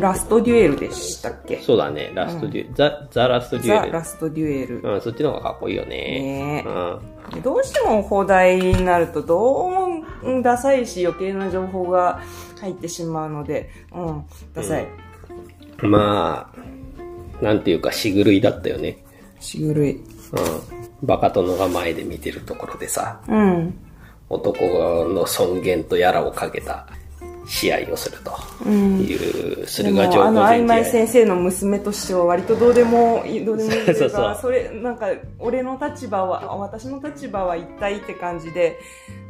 ラストデュエルでしたっけ？そうだね、ラストデュエル。ザ、ザラストデュザ・エル。ラストデュエル。うん、そっちの方がかっこいいよね。ねえうん。どうしても放題になるとどうもうんダサいし余計な情報が入ってしまうので、うん、ダサい。まあ、なんていうか、しぐるいだったよね。しぐるい。うん。バカ殿が前で見てるところでさ、うん。男の尊厳とやらをかけた試合をするという、でも駿河城あの曖昧先生の娘としては割とどうでもいいどうでもいいというかそれなんか俺の立場は私の立場は一体って感じで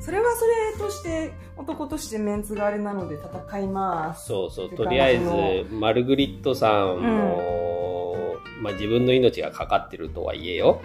それはそれとして男としてメンツがあれなので戦います。そうそう、とりあえのず、マルグリットさんも、まあ自分の命がかかってるとはいえよ、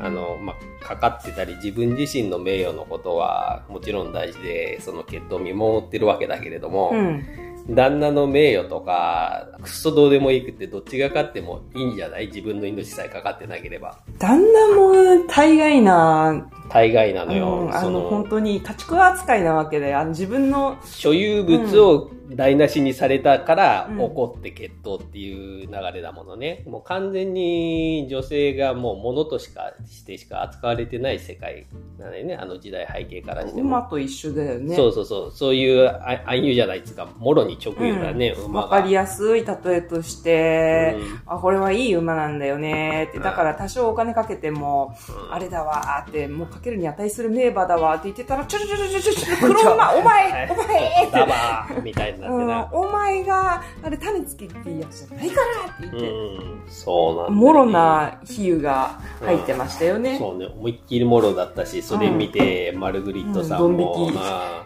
あの、まあ、かかってたり、自分自身の名誉のことはもちろん大事で、その決闘を見守ってるわけだけれども、うん旦那の名誉とか、くっそどうでもいいくってどっちが勝ってもいいんじゃない？自分の命さえかかってなければ。旦那も大概な大概なのよ。うん、あその本当に家畜扱いなわけであの自分の所有物を台無しにされたからうん怒って決闘っていう流れだものね。もう完全に女性がもう物としかしてしか扱われてない世界なのよね。あの時代背景からしても。馬と一緒だよねそうそうそう。そういうあ暗喩じゃないですか。もろに直輸だね、馬が。わかりやすい例えとして、うんあ、これはいい馬なんだよねって、うんだから多少お金かけても、うんあれだわーって、もうかけるに値する名馬だわって言ってたら、ちょちょちょちょちょ 黒馬、お前、お前みたいになってうんな。お前が、あれ種付けっていいやつじゃないからって言って、うん、そうなんだもろな比喩が入ってましたよね。そうね、思いっきりもろだったし、それ見て、マルグリットさんも、うん。ドン引き。あ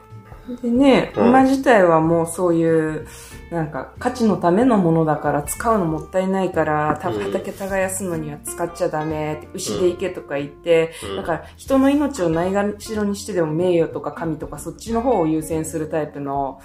でね、うん。馬自体はもうそういう、なんか価値のためのものだから使うのもったいないから、たうん。畑耕すのには使っちゃダメ牛で行けとか言って、うん。だから人の命をないがしろにしてでも名誉とか神とかそっちの方を優先するタイプの、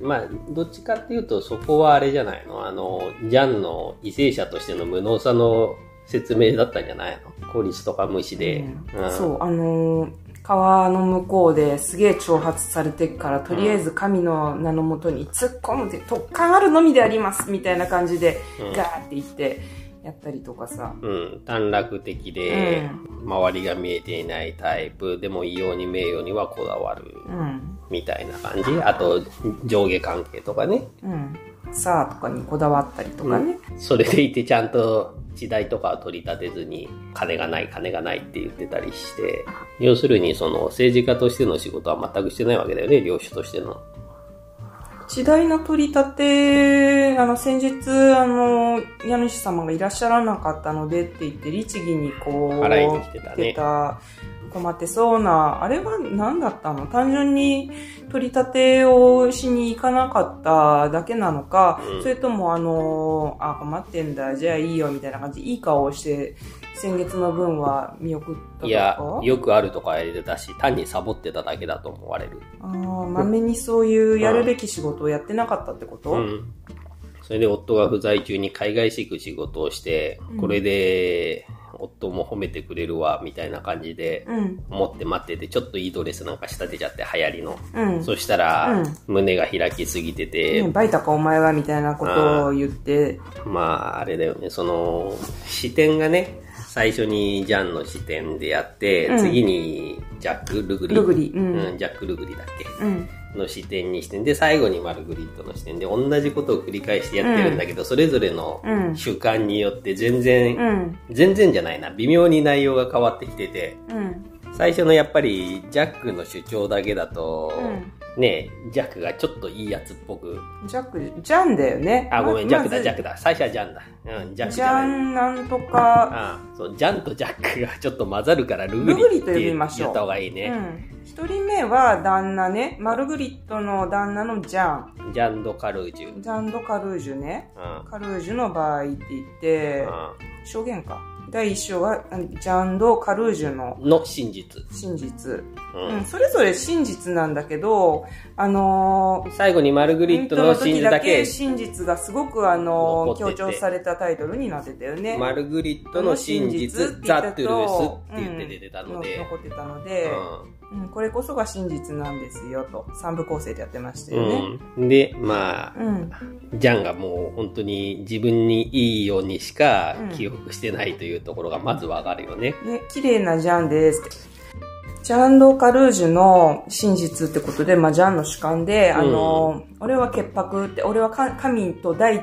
まあ、どっちかっていうと、そこはあれじゃないの？あの、ジャンの為政者としての無能さの説明だったんじゃないの？効率とか無視で。うん。うん。そう、あのー川の向こうですげえ挑発されてっから、とりあえず神の名のもとに突っ込むで、突貫あるのみでありますみたいな感じで、うんガーって言って、やったりとかさ。うん、短絡的で、周りが見えていないタイプ、でも異様に名誉にはこだわる、うん。みたいな感じ。あと、上下関係とかね。うん。さあとかにこだわったりとかね。それでいてちゃんと時代とかは取り立てずに、金がない、金がないって言ってたりして、要するにその政治家としての仕事は全くしてないわけだよね、領主としての。時代の取り立て、あの、先日、あの、家主様がいらっしゃらなかったのでって言って、律儀にこう、払いに来てたね来てた困ってそうな、あれは何だったの？単純に取り立てをしに行かなかっただけなのか、うん。それともあの、あ、困ってんだ、じゃあいいよ、みたいな感じで、いい顔をして、先月の分は見送ったとか？いや、よくあるとか言ってたし、単にサボってただけだと思われる。ああ、まめにそういうやるべき仕事をやってなかったってこと、うん。それで夫が不在中に海外しく仕事をして、うん。これで夫も褒めてくれるわ、みたいな感じで、うん。思って待ってて、ちょっといいドレスなんか仕立てちゃって流行りの。うん。そしたら、うん胸が開きすぎてて、ねバイタかお前はみたいなことを言って、まあ、あれだよね、その、視点がね、最初にジャンの視点でやって、うん次にジャック・ルグリ。ルグリうんジャック・ルグリだっけうん。の視点にしてんで、最後にマルグリットの視点で同じことを繰り返してやってるんだけど、それぞれのうん主観によって全然、うん。全然じゃないな、微妙に内容が変わってきてて、うん。最初のやっぱりジャックの主張だけだと、うね、ジャックがちょっといいやつっぽく、ジャック、ジャンだよね。あ、ごめん、ジャックだ、ジャック。クだ。最初はジャンだ。うん、ジャックジじゃない。ャンなんとか、あそう、ジャンとジャックがちょっと混ざるから、ルグリルグリと呼って言びましょうった方がいいうね。ん。一人目は旦那ね。マルグリットの旦那のジャン。ジャンド・カルージュ。ジャンド・カルージュね。うん。カルージュの場合って言って、う証言か。第一章は、あジャンド・カルージュのんの真実。真実。ううんん、それぞれ真実なんだけど、あのー、最後にマルグリットの真実だけ、真実がすごくあの残ってて強調されたタイトルになってたよね。マルグリットの真実、ザ・トゥルースって言って出てたので、うん残ってたので、うん、これこそが真実なんですよと三部構成でやってましたよね。うん。で、まあ、うん。ジャンがもう本当に自分にいいようにしかうん記憶してないというところがまずわかるよね。ね、綺麗なジャンですって。ジャン・ド・カルージュの真実ってことで、まあ、ジャンの主観で、あの、俺は潔白って、俺はか神と大地、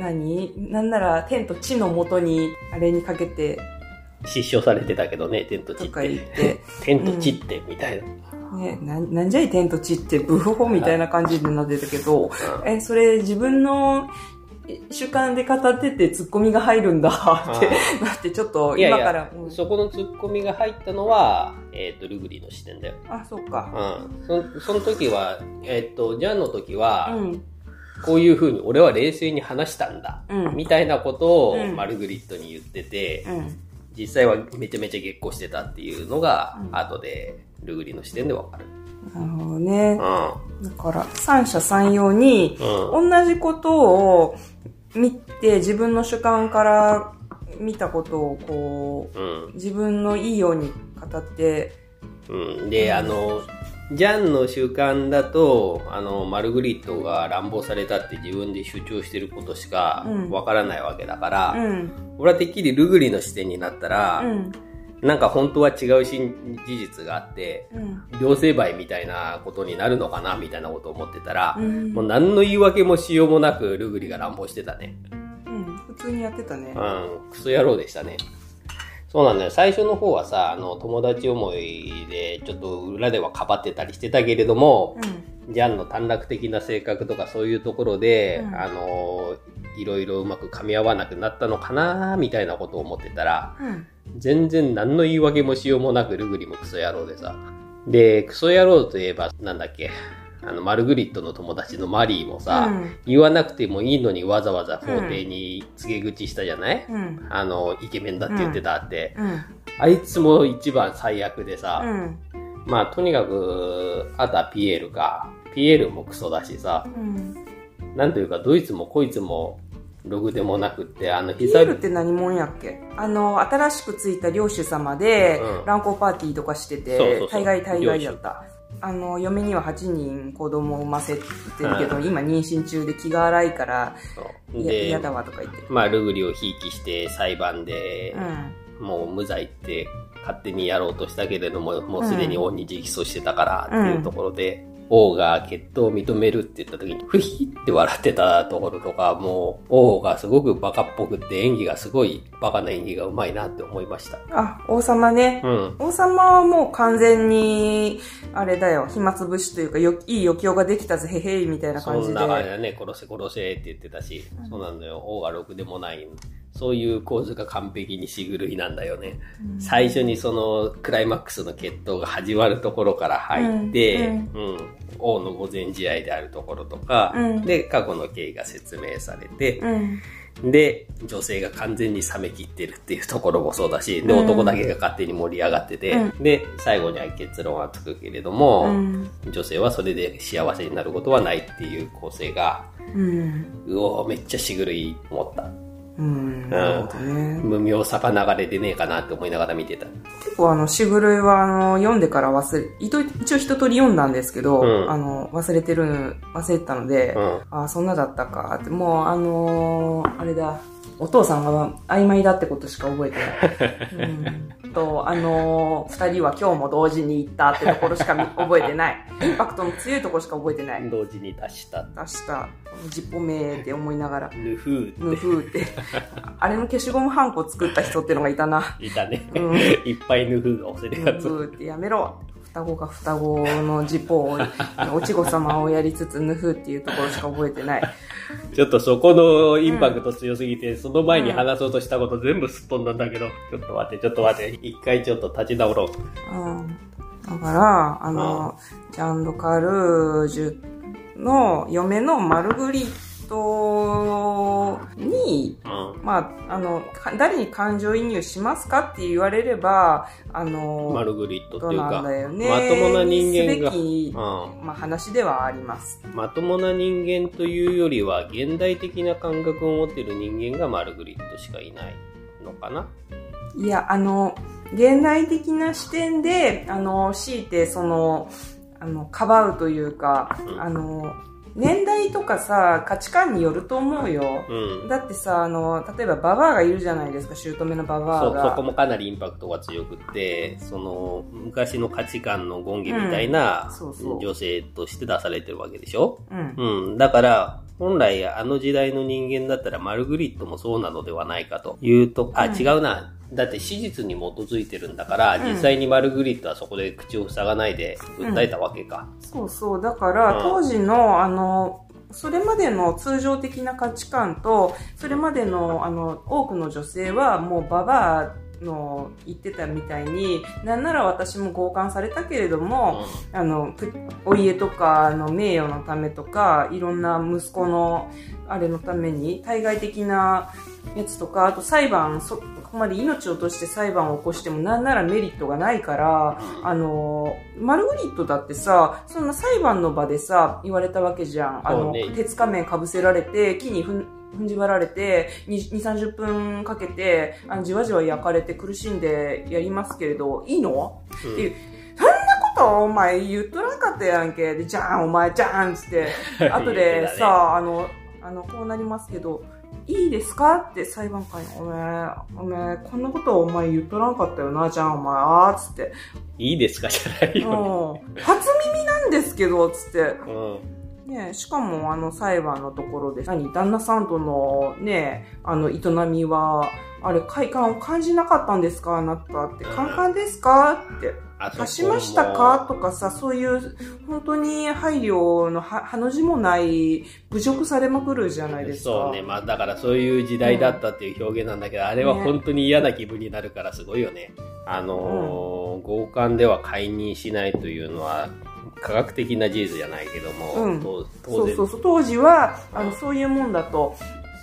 何？なんなら天と地のもとに、あれにかけて、失笑されてたけどね、天と地って。って、天と地って、みたいな。ね、なんなんじゃい天と地ってブフホみたいな感じになってたけど、え、それ自分のえ主観で語っててツッコミが入るんだってなってちょっといやいや今から、うんそこのツッコミが入ったのは、えっ、と、ルグリの視点だよ。あ、そっか。うん。そその時は、えっ、と、ジャンの時は、うん。こういう風に俺は冷静に話したんだ。うんみたいなことをうんマルグリットに言ってて、うん。実際はめちゃめちゃ月光してたっていうのが、うん後でルグリの視点でわかる。なるほどね。うだから、三者三様に。同じことを見て、自分の主観から見たことを、こうんう、。自分のいいように語って、うん、で、あの、ジャンの習慣だと、あの、マルグリットが乱暴されたって自分で主張してることしかうんわからないわけだから、うん。俺はてっきりルグリの視点になったら、うん。なんか本当は違う真事実があって、うん。両成敗みたいなことになるのかなみたいなことを思ってたら、うんもう何の言い訳もしようもなくルグリが乱暴してたね。うん。普通にやってたねう。ん、クソ野郎でしたね。そうなんだよ。最初の方はさ、あの、友達思いで、ちょっと裏ではかばってたりしてたけれども、ジャンの短絡的な性格とかそういうところで、うんあの、いろいろうまく噛み合わなくなったのかなみたいなことを思ってたら、うん。うん。全然何の言い訳もしようもなくルグリもクソ野郎でさ。で、クソ野郎といえば、なんだっけ、あの、マルグリットの友達のマリーもさ、うん言わなくてもいいのにわざわざ法廷に告げ口したじゃない、うん。あの、イケメンだって言ってたって。うん。あいつも一番最悪でさ、うん。まあとにかく、あとはピエールか。ピエールもクソだしさ、うん。なんというか、どいつもこいつも、ログでもなくって、あの、ピエールって何者やっけ？あの、新しくついた領主様でうん、乱交パーティーとかしてて大概大概やった。あの、嫁には8人子供を産ませてるけど、う今妊娠中で気が荒いから、嫌で、だわとか言って。まあ、ルグリをひいきして裁判でう、ん。もう無罪って勝手にやろうとしたけれども、もうすでに王に直訴してたからっていうところで、王が決闘を認めるって言った時に、ふひって笑ってたところとか、もう、王がすごくバカっぽくって演技がすごいバカな演技がうまいなって思いました。あ、王様ね。うん。王様はもう完全に、あれだよ、暇つぶしというか、よいい余興ができたぜ、へへい、みたいなそ感じで。んな感じだね、殺せ殺せって言ってたし、そうなんだよ、王がろくでもない。そういう構図が完璧にしぐるいなんだよね。最初にそのクライマックスの決闘が始まるところから入って、ううんん王の御前試合であるところとか、うんで、過去の経緯が説明されて、うん。で、女性が完全に冷め切ってるっていうところもそうだし、で、うん男だけが勝手に盛り上がってて、うで、最後には結論はつくけれども、うん。女性はそれで幸せになることはないっていう構成が、うん。うおーめっちゃしぐるい思った。うん。なるほどね。無名さば流れてねえかなって思いながら見てた。結構あの、しぐるいはあの、読んでから忘れ、一応一通り読んだんですけど、うんあの、忘れてる、忘れてたので、うんあそんなだったかって、もうあのーあれだ、お父さんは曖昧だってことしか覚えてない。うん、と、あのー二人は今日も同時に行ったってところしか見覚えてない。インパクトの強いところしか覚えてない。同時に出した。出した、ジッポメーって思いながら、ルフームフーって。あれの消しゴムハンコ作った人ってのがいたな。いたね。うんいっぱいヌフーが押せるやつ。ムフーってやめろ。双子が双子のジポを、おちご様をやりつつ、ヌフーっていうところしか覚えてない。ちょっとそこのインパクト強すぎて、その前に話そうとしたこと全部すっ飛んだんだけど、ちょっと待って、ちょっと待って、一回ちょっと立ち直ろう。うんだから、あの、ジャンド・カルージュの嫁のマルグリットに、うん。まあ、あの、か誰に感情移入しますかって言われれば、あの、マルグリットっていうか、ね。まともな人間がうまあ、話ではあります。ん。まともな人間というよりは、現代的な感覚を持っている人間がマルグリットしかいないのかないや、あの、現代的な視点で、あの、強いて、その、あの、かばうというか、うんあの、年代とかさ、価値観によると思うよ。うん。だってさ、あの、例えばババアがいるじゃないですか、姑のババアそう、が。そこもかなりインパクトが強くって、その、昔の価値観の権化みたいな女性として出されてるわけでしょ？うん。うん。だから、本来あの時代の人間だったらマルグリットもそうなのではないかというと、あ、うん違うな。だって史実に基づいてるんだから、うん実際にマルグリットはそこで口を塞がないで訴えたわけか。そうそう。だから、うん当時の、あの、それまでの通常的な価値観と、それまでの、あの、多くの女性は、もうババアの言ってたみたいに、なんなら私も強姦されたけれども、あの、ぷお家とか、あの、名誉のためとか、いろんな息子の、あれのために、対外的なやつとか、あと裁判、そ、ここまで命を落として裁判を起こしても、なんならメリットがないから、あの、マルグリットだってさ、そんな裁判の場でさ、言われたわけじゃん。あの、ね。鉄仮面かぶせられて、木にふん、踏んじばられて、2、30分かけて、あの、じわじわ焼かれて苦しんでやりますけれど、いいの？うん。っていう。ことお前言っとらんかったやんけ。で、じゃん、お前、じゃんっつって、後でたね。さ、あの、あの、こうなりますけど、いいですかって裁判官に、お前、お前、こんなことお前言っとらんかったよな、じゃん、お前、あーっつって。いいですかじゃないよね。うん。初耳なんですけど、つって。うん。ねしかもあの裁判のところで、何、旦那さんとのね、あの営みは、あれ、快感を感じなかったんですか？あなたって。うんカンカンですか？って。あそこも足しましたか？とかさ、そういう、本当に配慮のは、はの字もない、侮辱されまくるじゃないですか。そうね。まあだからそういう時代だったっていう表現なんだけど、あれは本当に嫌な気分になるからすごいよね。あのー強姦では解任しないというのは、科学的な事実じゃないけども、うんと当然そうそうそう。当時は、あの、そういうもんだと、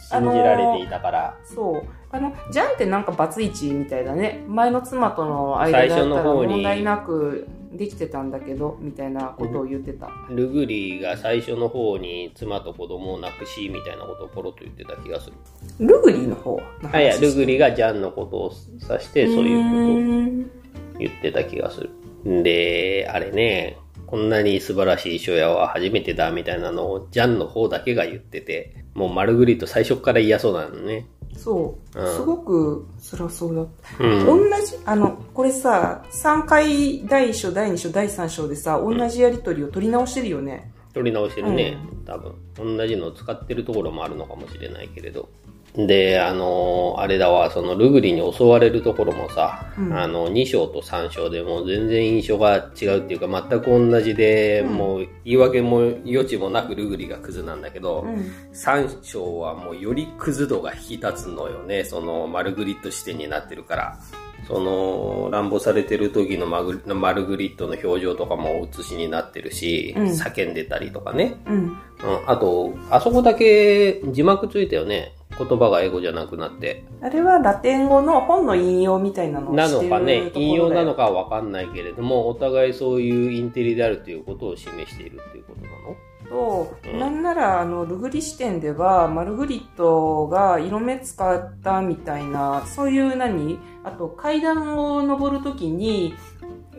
信じられていたから、そう。あの、ジャンってなんかバツイチみたいだね。前の妻との間だったら問題なくできてたんだけど、みたいなことを言ってた。ルグリが最初の方に妻と子供を亡くし、みたいなことをポロッと言ってた気がする。ルグリの方の話あいや、ルグリがジャンのことを指して、そういうことをう言ってた気がする。で、あれね、こんなに素晴らしい書屋は初めてだみたいなのをジャンの方だけが言ってて、もうマルグリット最初から嫌そうなのね。そう。うんすごく辛そうだった。うん。同じ、あの、これさ、3回、第1章、第2章、第3章でさ、同じやりとりを取り直してるよね。取り直してるね、多分。同じのを使ってるところもあるのかもしれないけれど。で、あのあれだわ、そのルグリに襲われるところもさ、うんあの、2章と3章でもう全然印象が違うっていうか、全く同じで、うんもう言い訳も余地もなくルグリがクズなんだけど、うん。3章はもうよりクズ度が引き立つのよね。そのマルグリット視点になってるから。その、乱暴されてる時のマグマルグリットの表情とかも写しになってるし、うん叫んでたりとかね。うん。うん、あと、あそこだけ字幕ついたよね。言葉が英語じゃなくなって。あれはラテン語の本の引用みたいなのをなしてるのかね引用なのかはわかんないけれども、お互いそういうインテリであるということを示しているっていうことなの？と、うん。なんなら、あの、ルグリ視点では、マルグリットが色目使ったみたいな、そういう何？あと、階段を登るときに、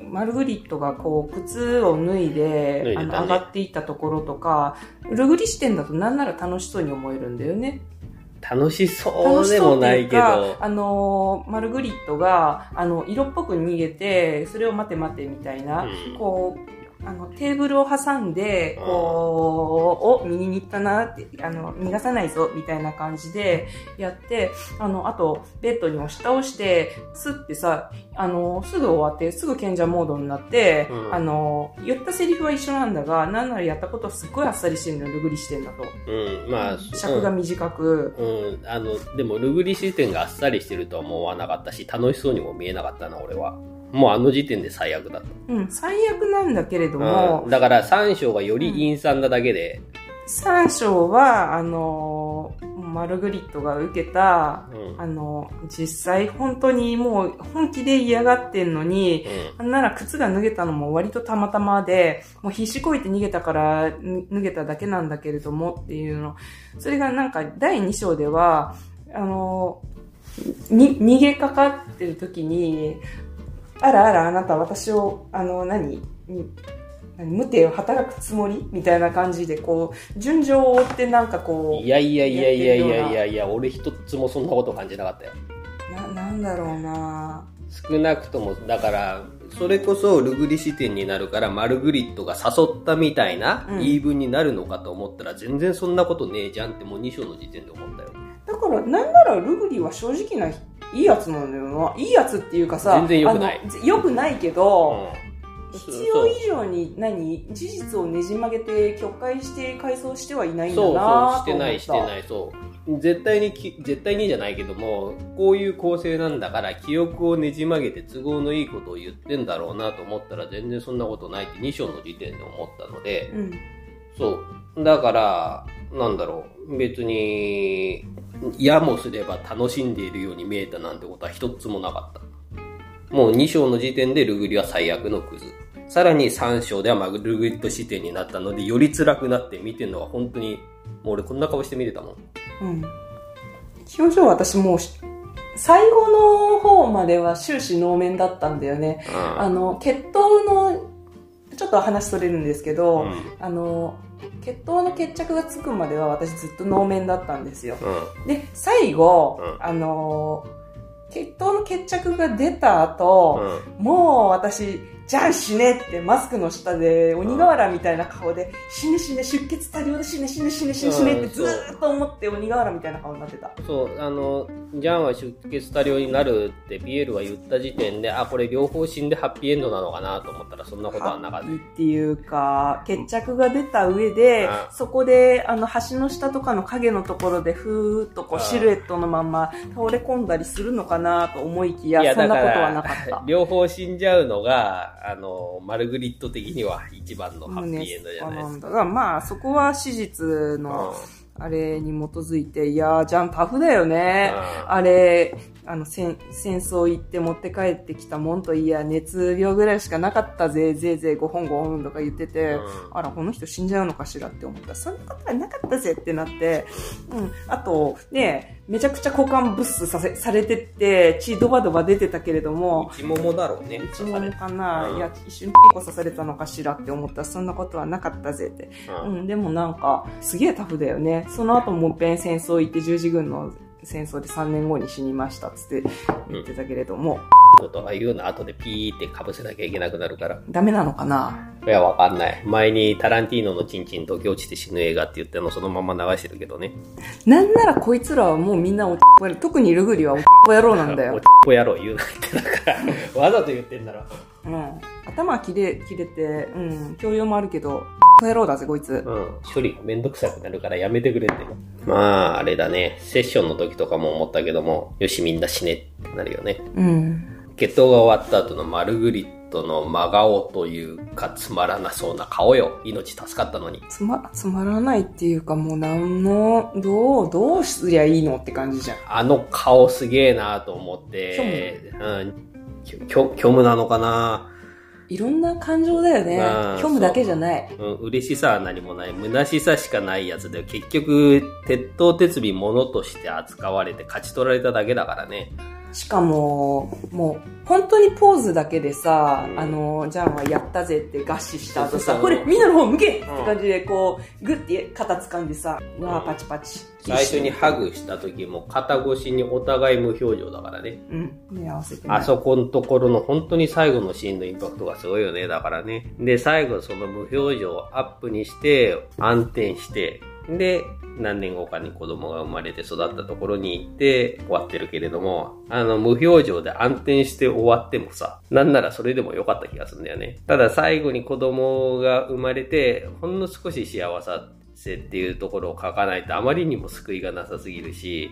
マルグリットがこう、靴を脱いで、ね。あの、上がっていったところとか、ルグリ視点だとなんなら楽しそうに思えるんだよね。楽しそうでもないけかど、、あの、マルグリットが、あの、色っぽく逃げて、それを待て待てみたいな、うん。こう、あの、テーブルを挟んで、こう、お、右に行ったなって、あの、逃がさないぞ、みたいな感じでやって、あの、あと、ベッドに押し倒して、スッてさ、あの、すぐ終わって、すぐ賢者モードになって、うんあの、言ったセリフは一緒なんだが、なんならやったことはすっごいあっさりしてるのよ、ルグリ視点だと。うん、まあ、尺が短く、うん、あの、でも、ルグリ視点があっさりしてるとは思わなかったし、楽しそうにも見えなかったな、俺は。もうあの時点で最悪だっうん、最悪なんだけれどた。も、うん、だから3章がより陰惨なだけで、三章は、あの、マルグリットが受けた、うん。あの、実際本当にもう本気で嫌がってんのに、なんなら靴が脱げたのも割とたまたまで、もう必死こいて逃げたからん脱げただけなんだけれどもっていうの。それがなんか第2章では、あの、に、逃げかかってる時に、あらあらあなた私を、あの、何何無手を働くつもり？みたいな感じで、こう、順序を追ってなんかこう。いやいやいやいやいやいやいや、俺一つもそんなこと感じなかったよ。な、なんだろうな少なくとも、だから、それこそルグリ視点になるから、マルグリットが誘ったみたいなうん言い分になるのかと思ったら、全然そんなことねえじゃんってもう2章の時点で思ったよ。だから、なんならルグリは正直ないいやつなんだよな。いいやつっていうかさ、全然良くない良くないけど、うん必要以上に何事実をねじ曲げて曲解して回想してはいないんだそうなそう、してない、してない、そう。絶対にき、絶対にじゃないけども、こういう構成なんだから、記憶をねじ曲げて都合のいいことを言ってんだろうなと思ったら、全然そんなことないって2章の時点で思ったので、うん。そう。だから、なんだろう。別に、やもすれば楽しんでいるように見えたなんてことは一つもなかった。もう2章の時点でルグリは最悪のクズ。さらに3章ではまあルグリット視点になったので、より辛くなって見てるのは本当に、もう俺こんな顔して見てたもん。うん。表情は私もうし、最後の方までは終始能面だったんだよね。うんあの、血統の、ちょっと話それるんですけど、うんあの、血統の決着がつくまでは私ずっと能面だったんですよ。うん。で、最後、うんあの、血統の決着が出た後、うん。もう私、じゃあ死ねってマスクの下で鬼瓦みたいな顔で、死ね死ね出血多量で死ね死ね死ね死ね死ねってずーっと思って鬼瓦みたいな顔になってた。そう、あの、ジャンは出血多量になるってピエールは言った時点で、あ、これ両方死んでハッピーエンドなのかなと思ったらそんなことはなかった。っていうか、決着が出た上であ、そこで、あの、橋の下とかの影のところで、ふーっとこう、あシルエットのまんま倒れ込んだりするのかなと思いきや、そんなことはなかった。両方死んじゃうのが、あの、マルグリット的には一番のハッピーエンドじゃないですか。だが、まあ、そこは史実の、あれに基づいて、いやー、ジャンタフだよね。うんあれ、あの、戦、戦争行って持って帰ってきたもんといや、熱病ぐらいしかなかったぜ、ぜいぜい5本5本とか言ってて、うんあら、この人死んじゃうのかしらって思ったら、そんなことはなかったぜってなって、うん。あと、ね、めちゃくちゃ股間ブスさせ、されてって、血ドバドバ出てたけれども、内ももだろうね。一問かな、うんいや、一瞬ピコ刺されたのかしらって思ったら、そんなことはなかったぜって。ううんん、でもなんか、すげえタフだよね。その後もっぺん戦争行って十字軍の戦争で3年後に死にましたっつって言ってたけれども、ことが言うの後でピーって被せなきゃいけなくなるから。ダメなのかな？いや、わかんない。前にタランティーノのチンチン溶け落ちて死ぬ映画って言ったのそのまま流してるけどね。なんならこいつらはもうみんなおっぽやろ特にルグリはおっぽ野郎なんだおっよ。ぽ野郎言うなってだから、わざと言ってんだろ。うん。頭は切れ、切れて、うん、教養もあるけど、野郎だぜ、こいつ。うん。処理がめんどくさくなるからやめてくれって。まあ、あれだね。セッションの時とかも思ったけども、よしみんな死ねってなるよね。うん。決闘が終わった後のマルグリットの真顔というかつまらなそうな顔よ。命助かったのに。つま、つまらないっていうかもうなんの、どう、どうすりゃいいのって感じじゃん。あの顔すげえなと思って、うん。虚無なのかないろんな感情だよねうん。虚無だけじゃない。うん、嬉しさは何もない。虚しさしかないやつで、結局、鉄頭鉄尾物として扱われて勝ち取られただけだからね。しかも、もう、本当にポーズだけでさ、うんあの、ジャンはやったぜって合視した後さ、これ、みんなの方向けってうん感じで、こう、グッて肩掴んでさ、うわーパチパチ。最初にハグした時も肩越しにお互い無表情だからね。うん、目合わせてねあそこのところの本当に最後のシーンのインパクトがすごいよね。だからね。で、最後その無表情をアップにして、暗転して、で、何年後かに子供が生まれて育ったところに行って終わってるけれども、あの、無表情で暗転して終わってもさ、なんならそれでも良かった気がするんだよね。ただ最後に子供が生まれて、ほんの少し幸せっていうところを書かないとあまりにも救いがなさすぎるし、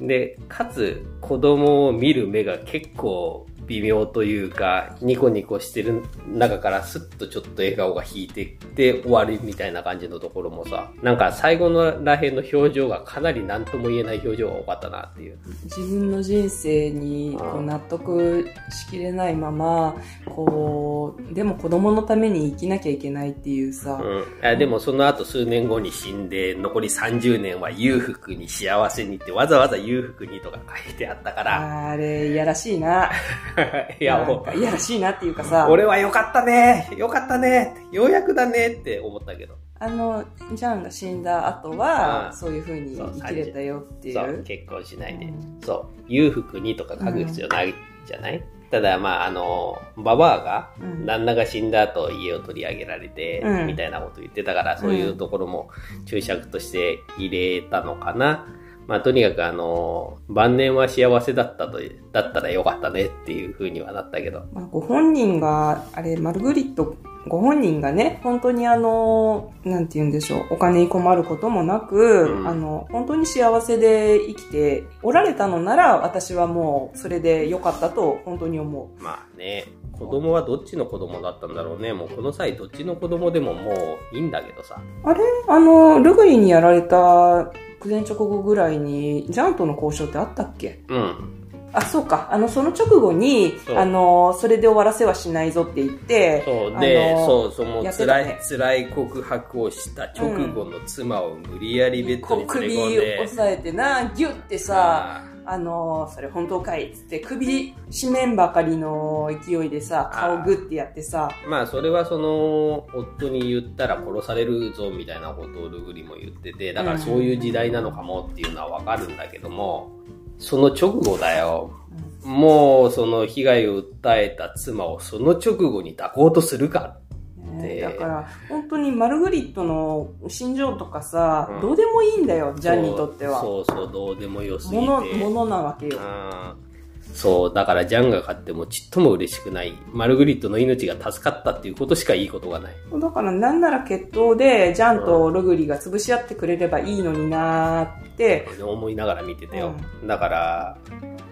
で、かつ子供を見る目が結構微妙というか、ニコニコしてる中からスッとちょっと笑顔が引いてって終わりみたいな感じのところもさ、なんか最後のらへんの表情がかなり何とも言えない表情が多かったなっていう。自分の人生にこう納得しきれないまま、こう、でも子供のために生きなきゃいけないっていうさ、うん。あでもその後数年後に死んで、残り30年は裕福に幸せにってわざわざ裕福にとか書いてあったから、あれ、いやらしいな。いや、もかいやらしいなっていうかう、さ、俺はよかったね。よかったね。ようやくだねって思ったけど。あの、ジャンが死んだ後あは、あそういう風にそう生きれたよっていそう、う。結婚しないで。うん。そう、裕福にとか書く必要ないじゃない、ただ、まあ、あの、ババアが、うん。旦那が死んだ後家を取り上げられて、うん。みたいなこと言ってたから、そういうところも注釈として入れたのかな。まあ、とにかくあの、晩年は幸せだったと、だったらよかったねっていう風にはなったけど。まあ、ご本人が、あれ、マルグリット、ご本人がね、本当にあの、なんて言うんでしょう、お金に困ることもなく、うんあの、本当に幸せで生きておられたのなら、私はもう、それで良かったと、本当に思う。まあね、子供はどっちの子供だったんだろうね。もうこの際どっちの子供でももういいんだけどさ。あれ？あの、ルグリにやられた9年直後ぐらいに、ジャンプの交渉ってあったっけ？うん。あ、そうか。あの、その直後にあの、それで終わらせはしないぞって言って、そう、で、そう、その辛い、ね。辛い告白をした直後の妻を無理やりベッドに連首れ込んで、押さえてな、ギュってさ、あ。の、それ本当かいっつって首締めんばかりの勢いでさ、顔グッてやってさ、まあ、それはその、夫に言ったら殺されるぞみたいなことをルグリも言ってて、だからそういう時代なのかもっていうのはわかるんだけども、その直後だよ。もう、その被害を訴えた妻をその直後に抱こうとするか。でねだから、本当にマルグリットの心情とかさ、うんどうでもいいんだよ、ジャンにとっては。そうそうそう、どうでもよすぎて。もの、ものなわけよ。うんそう、だからジャンが勝ってもちっとも嬉しくない。マルグリットの命が助かったっていうことしかいいことがない。だからなんなら決闘で、ジャンとルグリが潰し合ってくれればいいのになーって、思いながら見てたよ。だから、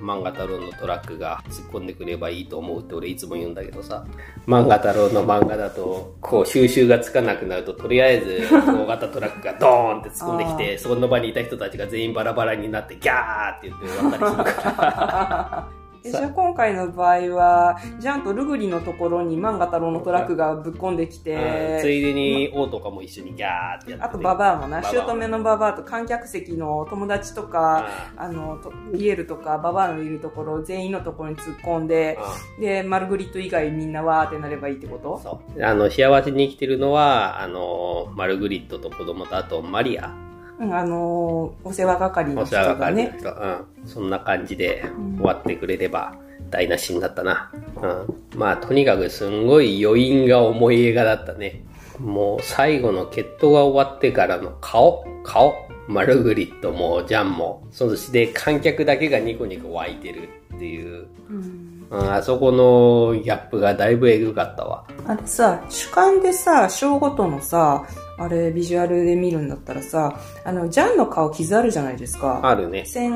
漫画太郎のトラックが突っ込んでくればいいと思うって俺いつも言うんだけどさ、漫画太郎の漫画だと、こう収集がつかなくなると、とりあえず大型トラックがドーンって突っ込んできて、そこの場にいた人たちが全員バラバラになってギャーって言って終わったりするから。えじゃあ今回の場合は、ジャンとルグリのところに漫画太郎のトラックがぶっ込んできうんつて、いでに王とかも一緒にギャーってやって、あとババアもな、姑のババアと観客席の友達とか、あの、とピエールとかババアのいるところ、全員のところに突っ込んで、で、マルグリット以外みんなわーってなればいいってこと？そう。あの、幸せに生きてるのは、あの、マルグリットと子供とあとマリア。うん、あのーお世話係のお人世話係のがね。人。うん。そんな感じでうん終わってくれれば台無しになったな。うん。まあ、とにかくすんごい余韻が重い映画だったね。もう最後の決闘が終わってからの顔、顔。マルグリットもジャンも。そして観客だけがニコニコ湧いてるっていう。うんうん、あそこのギャップがだいぶエグかったわ。あれさ、主観でさ、章ごとのさ、あれ、ビジュアルで見るんだったらさ、あの、ジャンの顔傷あるじゃないですか。あるね。戦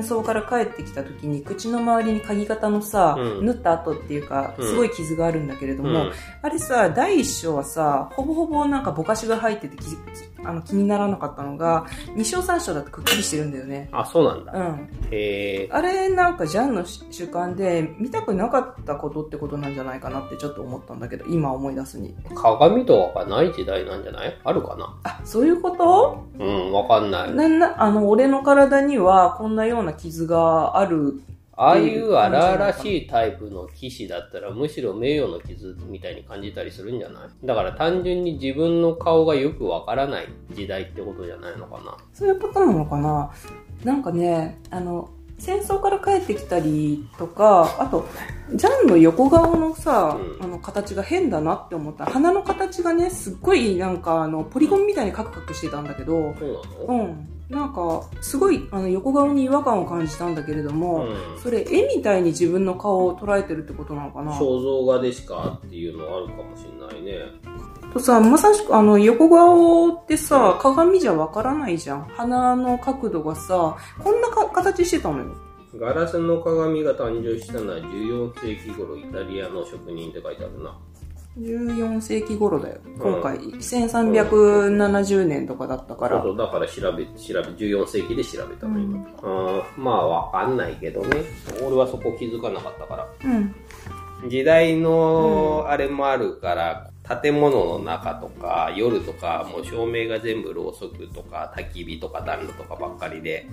争から帰ってきた時に口の周りに鍵型のさ、うん縫った跡っていうか、うんすごい傷があるんだけれども、うん。あれさ、第一章はさ、ほぼほぼなんかぼかしが入っててあの気にならなかったのが、二章三章だとくっきりしてるんだよね。あ、そうなんだ。うん。へえ。あれなんかジャンの習慣で見たくなかったことってことなんじゃないかなってちょっと思ったんだけど、今思い出すに。鏡とかがない時代なんじゃない？あるかな？あ、そういうこと？うん、わかんない。なんな、あの、俺の体にはこんなような傷がある。ああいう荒々しいタイプの騎士だったらむしろ名誉の傷みたいに感じたりするんじゃない？だから単純に自分の顔がよくわからない時代ってことじゃないのかな？そういうことなのかな？なんかね、あの、戦争から帰ってきたりとか、あと、ジャンの横顔のさ、うんあの形が変だなって思った。鼻の形がね、すっごいなんかあの、ポリゴンみたいにカクカクしてたんだけど、そうん。なんか、すごいあの横顔に違和感を感じたんだけれども、うんそれ絵みたいに自分の顔を捉えてるってことなのかな？肖像画でしかっていうのはあるかもしれないね。とさ、まさしくあの横顔ってさ、鏡じゃわからないじゃん。鼻の角度がさ、こんなか形してたのよ。ガラスの鏡が誕生したのは14世紀頃イタリアの職人って書いてあるな。14世紀頃だよ。ん今回、1370年とかだったから。そうそう、だから調べ、調べ、14世紀で調べたの今。うんうん、まあわかんないけどね。俺はそこ気づかなかったから。うん。時代のあれもあるから、建物の中とか夜とかもう照明が全部ろうそくとか焚き火とか暖炉とかばっかりで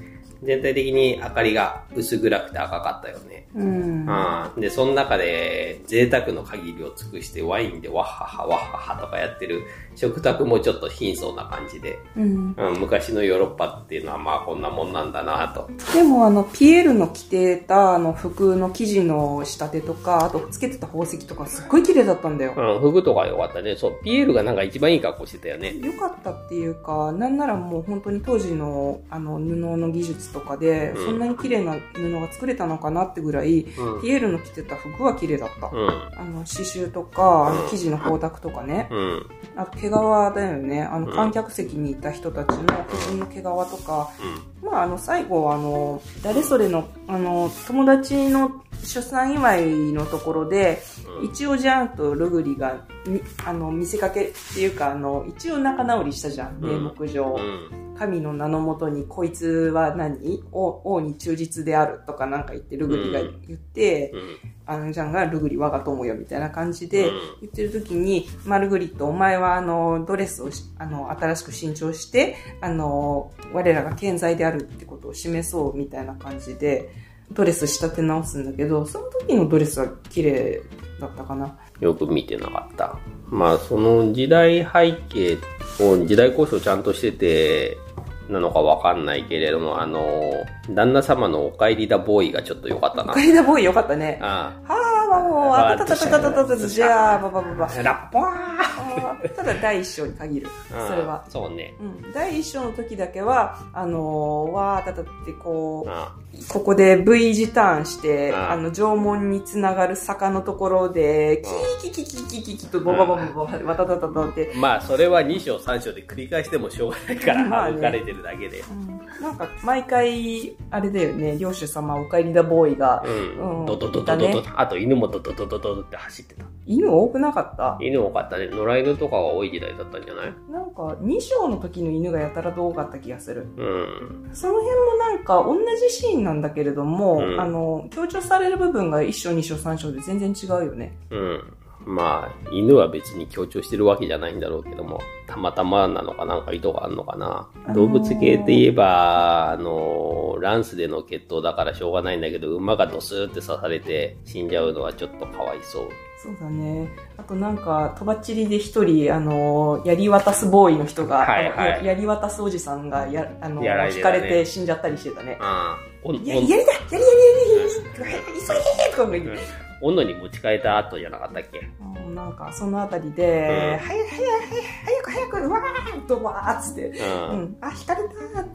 全体的に明かりが薄暗くて赤かったよね。うん。うん、で、その中で贅沢の限りを尽くしてワインでワッハハワッハハとかやってる食卓もちょっと貧相な感じで、うん。うん、昔のヨーロッパっていうのはまあこんなもんなんだなと。でもあの、ピエールの着てたあの服の生地の仕立てとか、あとつけてた宝石とかすっごい綺麗だったんだよ。うん、服とか良かったね。そう、ピエールがなんか一番いい格好してたよね。良かったっていうか、なんならもう本当に当時のあの布の技術とかで、うんそんなに綺麗な布が作れたのかなってぐらい、うん。ピエールの着てた服は綺麗だった。うん。あの、刺繍とか、あうんの生地の光沢とかね。うん。あと毛皮だよね。あの、うん観客席にいた人たちの自分の毛皮とか、うまあ、あの、最後、あの、誰それの、あの、友達の出産祝いのところで、ん。一応ジャンとルグリが、みあの、見せかけっていうか、あの、一応仲直りしたじゃん、うん名目上。うん。神の名のもとに、こいつは何？王王に忠実であるとかなんか言って、ルグリが言って、うん。あの、ジャンがルグリ我が友よみたいな感じでうん言ってる時に、マルグリット、お前はあの、ドレスをしあの、新しく新調して、あの、我らが健在であるってことを示そうみたいな感じで、ドレス仕立て直すんだけど、その時のドレスは綺麗だったかな。よく見てなかった。まあ、その時代背景を、時代交渉ちゃんとしてて、なのかわかんないけれども、あの、旦那様のお帰りだボーイがちょっと良かったなカ。リダボーイよかったね。あはあ、まあもう、あたたたたたたたたじゃあ、ばばばば。ラッポーただ第一章に限る。それは。そうね。うん、第一章の時だけは、あのー、わーたたってこう、ここで V 字ターンして、あの、縄文につながる坂のところで、キーキキキキキキとボバボバボバ、わたたたたって、まあ、それは2章3章で繰り返してもしょうがないから省かれてるだけで。うんなんか、毎回、あれだよね、領主様お帰りだボーイが、うん。ドドドドドド。あと犬もドドドドドドって走ってた。犬多くなかった？犬多かったね。野良犬とかが多い時代だったんじゃない？なんか、2章の時の犬がやたらと多かった気がする。うん。その辺もなんか、同じシーンなんだけれども、うんあの、強調される部分が1章、2章、3章で全然違うよね。うん。まあ、犬は別に強調してるわけじゃないんだろうけども、たまたまなのかなんか意図があるのかな。あのー動物系で言えば、あの、ランスでの決闘だからしょうがないんだけど、馬がドスーって刺されて死んじゃうのはちょっとかわいそう。そうだね。あとなんか、とばっちりで一人、あの、やり渡すボーイの人が、はいはいややり渡すおじさんが、や、あの、やられて引かれて死んじゃったりしてたね。ああ。お、お、いや、やりだやりやりやりやり急げとか。斧に持ち替えた後じゃなかったっけうんなんか、そのあたりで、うん早い早い早く早く、うわーっとわーっつって、う。うんん、あ、引かれたー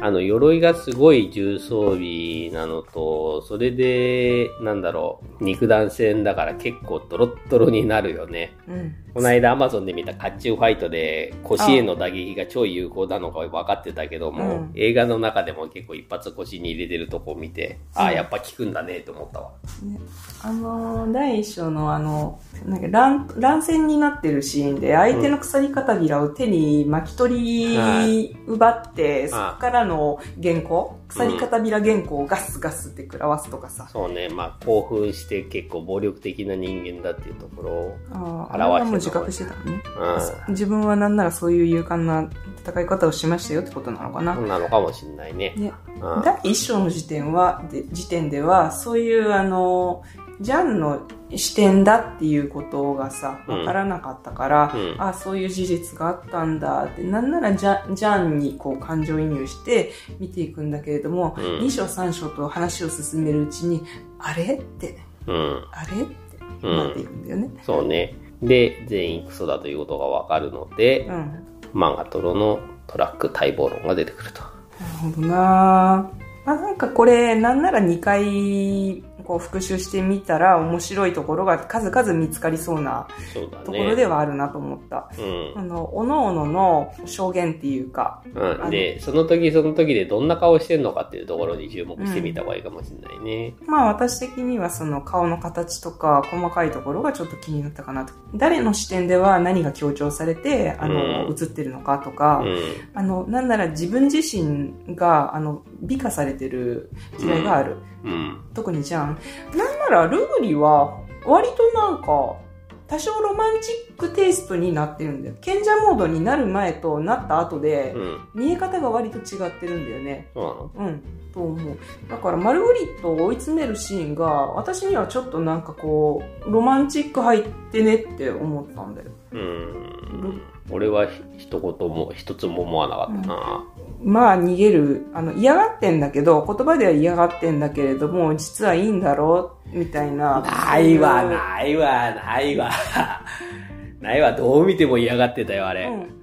あの、鎧がすごい重装備なのと、それで、なんだろう、肉弾戦だから結構ドロッドロになるよね。うん。この間アマゾンで見た甲冑ファイトで腰への打撃が超有効なのか分かってたけども、うん映画の中でも結構一発腰に入れてるとこを見て、ああ、うんやっぱ効くんだねと思ったわ。ね、あのー第一章のあの、なんか乱、乱戦になってるシーンで、相手の鎖片びらを手に巻き取り奪って、そこからの原稿、鎖片びら原稿をガスガスって食らわすとかさ。そうね、まあ興奮して結構暴力的な人間だっていうところを、ああ、あ表してたれはもう自覚してたのね。うん、自分はなんならそういう勇敢な戦い方をしましたよってことなのかな。なのかもしんないね。ね、うん第一章の時点は、で時点では、そういうあの、ジャンの視点だっていうことがさ、うんわからなかったから、うんあそういう事実があったんだって、なんならジャンジャンにこう感情移入して見ていくんだけれども、うん2章3章と話を進めるうちに、あれって、うん。あれってなっていくんだよね。そうね。で、全員クソだということがわかるのでう、ん。な漫画トロのトラック待望論が出てくると。るほどなぁ。まあなんかこれ、なんなら2回、こう復習してみたら面白いところが数々見つかりそうな。ところではあるなと思った。うん。あの、おのおのの証言っていうか、うん、で、その時その時でどんな顔してんのかっていうところに注目してみた方がいいかもしれないね。まあ私的にはその顔の形とか細かいところがちょっと気になったかなと。誰の視点では何が強調されて、あの、うん映ってるのかとか、うん。あの、なんなら自分自身が、あの、美化されてる嫌いがある。うん。特にじゃん。なんならルグリは、割となんか、多少ロマンチックテイストになってるんだよ。賢者モードになる前となった後で、うん。見え方が割と違ってるんだよね。そうなの？うん。と思う。だから、マルグリットを追い詰めるシーンが、私にはちょっとなんかこう、ロマンチック入ってねって思ったんだよ。うん。俺はひ一言も、一つも思わなかったな。まあ、逃げる。あの、嫌がってんだけど、言葉では嫌がってんだけれども、実はいいんだろうみたいな。ないわ、ないわ、ないわ。ないわ、どう見ても嫌がってたよ、あれ。うん。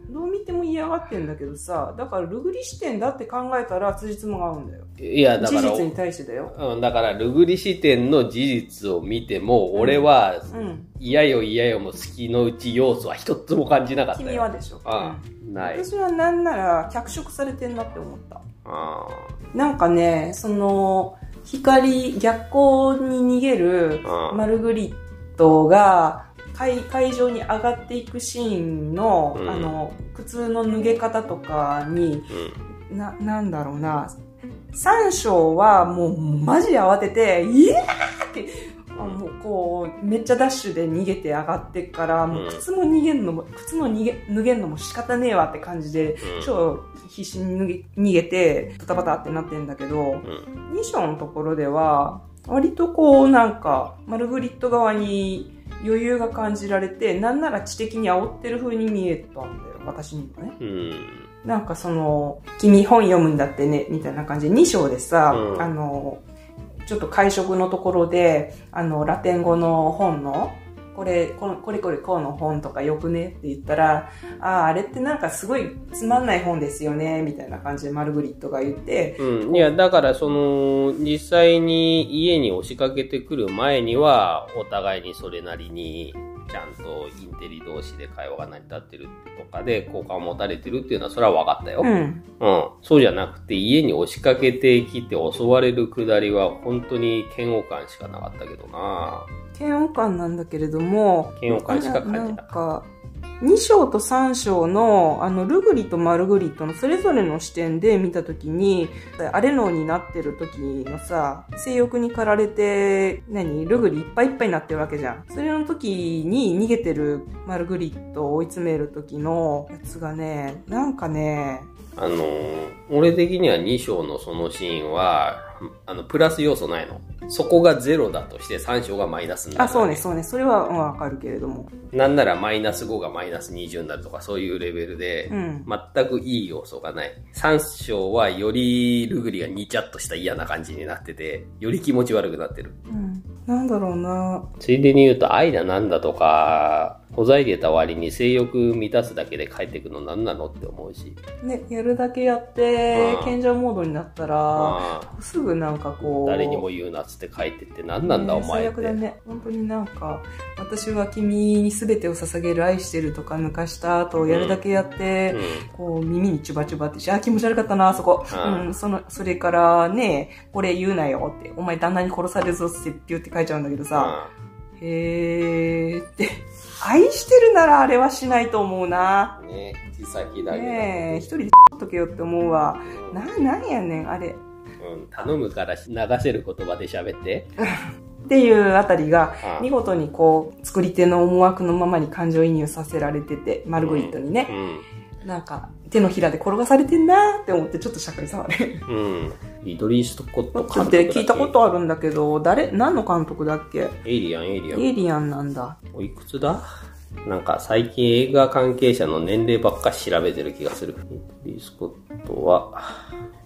嫌がってんだけどさ、だからルグリ視点だって考えたら辻褄が合うんだよ。いや、だから、事実に対してだよ。うん、だから、ルグリ視点の事実を見ても、俺は、うん。嫌よ嫌よも好きのうち要素は一つも感じなかったよ。君はでしょ。ああ、ない。私はなんなら脚色されてんなって思った。あなんかね、その、光、逆光に逃げるうんマルグリットが、会会場に上がっていくシーンの、うんあの、靴の脱げ方とかに、あ、うん。な、なんだろうな、三章はもうマジで慌てて、イエーって、あもうこう、めっちゃダッシュで逃げて上がってから、もう靴も逃げんのも、靴も逃げ、脱げんのも仕方ねえわって感じで、うん超必死に脱げ逃げて、バタバタってなってんだけど、うん。2章のところでは、割とこうなんか、マルグリット側に余裕が感じられて、なんなら知的に煽ってる風に見えたんだよ、私にはね。うん。なんかその、君本読むんだってね、みたいな感じで、2章でさ、うんあの、ちょっと会食のところで、あの、ラテン語の本の、これ、このこれこれこうの本とかよくねって言ったら、ああ、あれってなんかすごいつまんない本ですよね、みたいな感じでマルグリットが言って、うん。いや、だから、その、実際に家に押しかけてくる前には、お互いにそれなりに、ちゃんとインテリ同士で会話が成り立ってるとかで、好感を持たれてるっていうのは、それは分かったよ。うん。うん。そうじゃなくて、家に押しかけてきて襲われるくだりは、本当に嫌悪感しかなかったけどな嫌悪感なんだけれども、嫌悪感しか感じななんか、2章と3章の、あの、ルグリとマルグリットのそれぞれの視点で見たときに、アレノーになってる時のさ、性欲に駆られて、何？ルグリいっぱいいっぱいになってるわけじゃん。それの時に逃げてるマルグリットを追い詰める時のやつがね、なんかね、あの、俺的には2章のそのシーンは、あの、プラス要素ないの。そこがゼロだとして3章がマイナスになる。あ、そうね、そうね、それはうんわかるけれども。なんならマイナス5がマイナス20になるとかそういうレベルで、うん。全くいい要素がない。3章はよりルグリがニチャっとした嫌な感じになってて、より気持ち悪くなってる。うん。なんだろうなついでに言うと愛だなんだとか、ほざいでた割に性欲満たすだけで帰ってくの何なのって思うし。ね、やるだけやってう、ん賢者モードになったら、すぐなんかこう、誰にも言うなっつって帰ってって何なんだねお前って。最悪だね。本当になんか、私は君に全てを捧げる愛してるとか抜かした後、やるだけやって、こう耳にチュバチュバってし、あ、気持ち悪かったな、あそこ。うんうん、その、それからね、これ言うなよって、お前旦那に殺されるぞってピュって書いちゃうんだけどさ、へーって、愛してるならあれはしないと思うな。うん。ね小さきだけだねえ、一人でっとけよって思うわ。な、なんやねん、あれ。うん、頼むから流せる言葉で喋って。っていうあたりが、見事にこう、作り手の思惑のままに感情移入させられてて、マルグリットにね、うん。なんか、手のひらで転がされてんなーって思ってちょっとしゃっくり触れ。うん。リドリー・スコット監督だっってけ聞いたことあるんだけど、誰、何の監督だっけ？エイリアン、エイリアン。エイリアンなんだ。おいくつだ？なんか最近映画関係者の年齢ばっか調べてる気がする。リドリー・スコットは、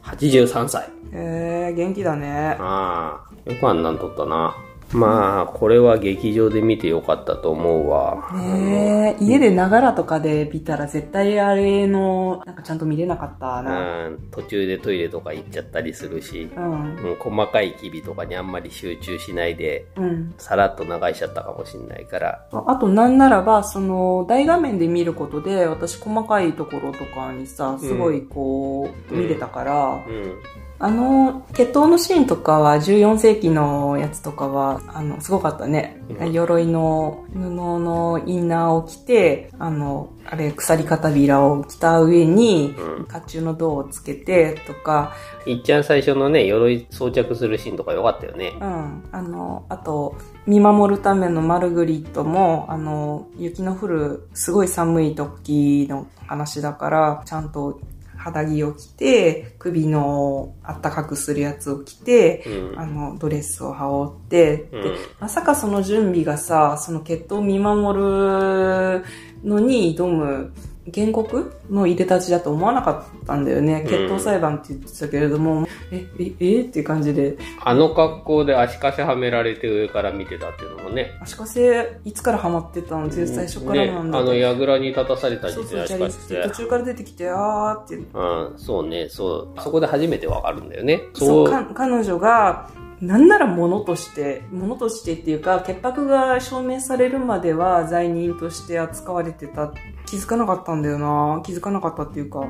83歳。へえー、元気だね。ああ、よくあんなんとったな。まあ、これは劇場で見てよかったと思うわ。ねえ、家でながらとかで見たら絶対あれの、なんかちゃんと見れなかったな。うん、途中でトイレとか行っちゃったりするし、うん。うん、細かい機微とかにあんまり集中しないで、うん。さらっと流しちゃったかもしんないから。あとなんならば、その、大画面で見ることで、私細かいところとかにさ、すごいこう、うん見れたから、うん。あの、決闘のシーンとかは、14世紀のやつとかは、あの、すごかったね。うん鎧の布のインナーを着て、あの、あれ、鎖片びらを着た上に、うん。甲冑の銅をつけてとか、いっちゃん最初のね、鎧装着するシーンとか良かったよね。うん。あの、あと、見守るためのマルグリットも、あの、雪の降るすごい寒い時の話だから、ちゃんと肌着を着て、首のあったかくするやつを着て、うん。あの、ドレスを羽織って、うんで、まさかその準備がさ、その決闘を見守るのに挑む原告の入れたちだと思わなかったんだよね。うん決闘裁判って言ってたけれども、え、え、え？っていう感じで、あの格好で足かせはめられて上から見てたっていうのもね。足かせ、いつからハマってたの最初からなんだね、あの、や櫓に立たされた時点足かせ途。中から出てきて、あーって。うん、そうね、そう。そこで初めてわかるんだよね。そう、か彼女が、なんなら物として、物としてっていうか、潔白が証明されるまでは罪人として扱われてた。気づかなかったんだよな気づかなかったっていうか。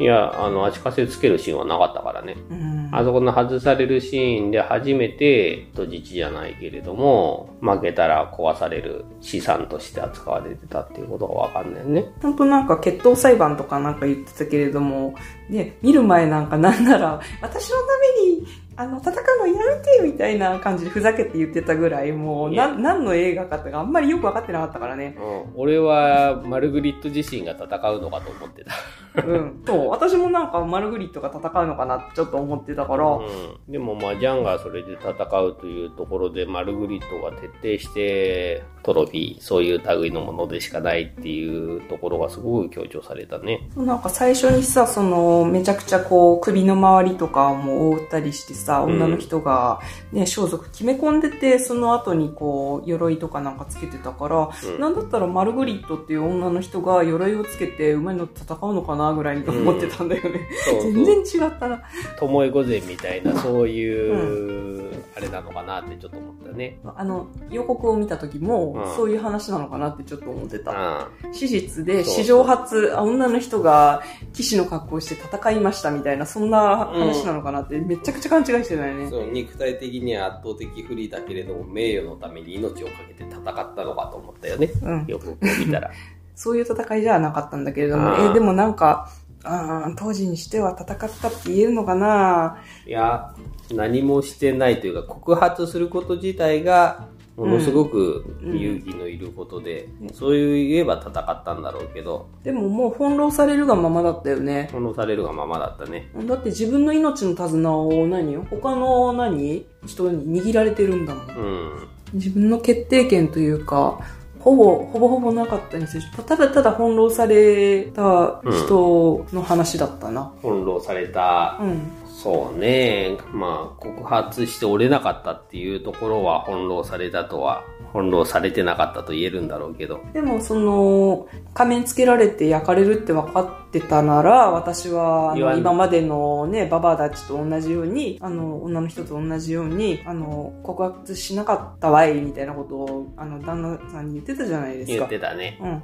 いや、あの、足かせつけるシーンはなかったからね。うん。あそこの外されるシーンで初めて人質じゃないけれども、負けたら壊される資産として扱われてたっていうことがわかんないよね。本当なんか決闘裁判とかなんか言ってたけれども、ね、見る前なんかなんなら、私のために、あの、戦うのやめてみたいな感じでふざけて言ってたぐらい、もう、な、何の映画かってあんまりよくわかってなかったからね。うん、俺はマルグリット自身が戦うのかと思ってた。うん。そう、私もなんかマルグリットが戦うのかなってちょっと思ってたから、うん、でもまあジャンがそれで戦うというところでマルグリットが徹底してトロフィーそういう類のものでしかないっていうところがすごく強調されたね。なんか最初にさ、その、めちゃくちゃこう、首の周りとかも覆ったりしてさ、うん。女の人がね、装束決め込んでて、その後にこう、鎧とかなんかつけてたから、うん。なんだったらマルグリットっていう女の人が鎧をつけて馬に乗って戦うのかなぐらいに思ってたんだよね。そうそう。全然違ったな。巴御前みたいなそういう、あれなのかなってちょっと思ったね。あの、予告を見た時も、うん。そういう話なのかなってちょっと思ってた。あ史実で史上初、あ女の人が騎士の格好をして戦いましたみたいな、そんな話なのかなって、めちゃくちゃ勘違いしてたよね。そう肉体的には圧倒的不利だけれども名誉のために命を懸けて戦ったのかと思ったよね。うん。よく見たら。そういう戦いじゃなかったんだけれども、え、でもなんか、あー当時にしては戦ったって言えるのかな？いや、何もしてないというか、告発すること自体が、ものすごく勇気のいることで、そういう言えば戦ったんだろうけど、でももう翻弄されるがままだったよね。翻弄されるがままだったね。だって自分の命の手綱を何？よ他の何？人に握られてるんだもん。うん。自分の決定権というか、ほぼ、ほぼほぼなかったにせよただただ翻弄された人の話だったな。翻弄されたうん。そうね。まあ、告発して折れなかったっていうところは翻弄されたとは、翻弄されてなかったと言えるんだろうけど。でも、その、仮面つけられて焼かれるって分かってたなら、私は、今までのね、ババアたちと同じように、あの、女の人と同じように、あの、告発しなかったわい、みたいなことを、あの、旦那さんに言ってたじゃないですか言っ。てたね。うん。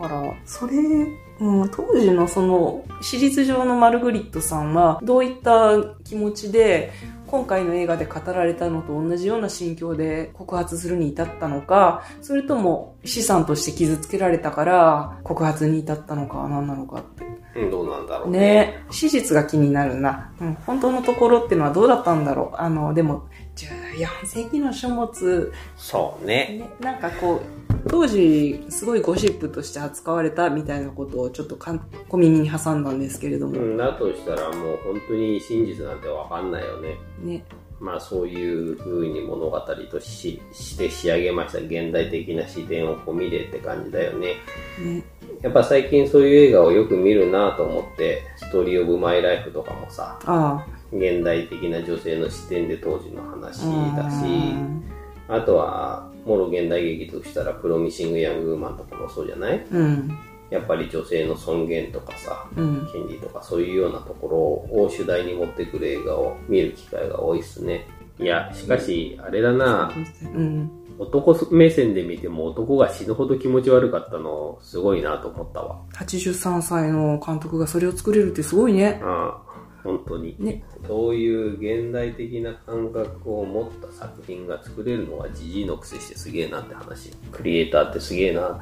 だから、それ、うん、当時のその、史実上のマルグリットさんは、どういった気持ちで、今回の映画で語られたのと同じような心境で告発するに至ったのか、それとも資産として傷つけられたから告発に至ったのか、何なのかって。うん、どうなんだろうね。ね史実が気になるな。うん、本当のところってのはどうだったんだろう。あの、でも、14世紀の書物、そうね。ね、なんかこう、当時、すごいゴシップとして扱われたみたいなことをちょっとかん小耳に挟んだんですけれども、うん、だとしたらもう本当に真実なんてわかんないよね。ね。まあそういう風に物語としして仕上げました現代的な視点を込みでって感じだよね。ね。やっぱ最近そういう映画をよく見るなと思って、ストーリーオブマイライフとかもさ、あ現代的な女性の視点で当時の話あ。だし、うんあとは、もろ現代劇としたらプロミシング・ヤング・ウーマンとかもそうじゃない？うん。やっぱり女性の尊厳とかさ、うん。権利とかそういうようなところを主題に持ってくる映画を見る機会が多いっすね。いや、しかし、あれだな、うん。男目線で見ても男が死ぬほど気持ち悪かったの、すごいなと思ったわ。83歳の監督がそれを作れるってすごいね。ああほん当に。ね。そういう現代的な感覚を持った作品が作れるのはじじいのくせしてすげえなって話。クリエイターってすげえな。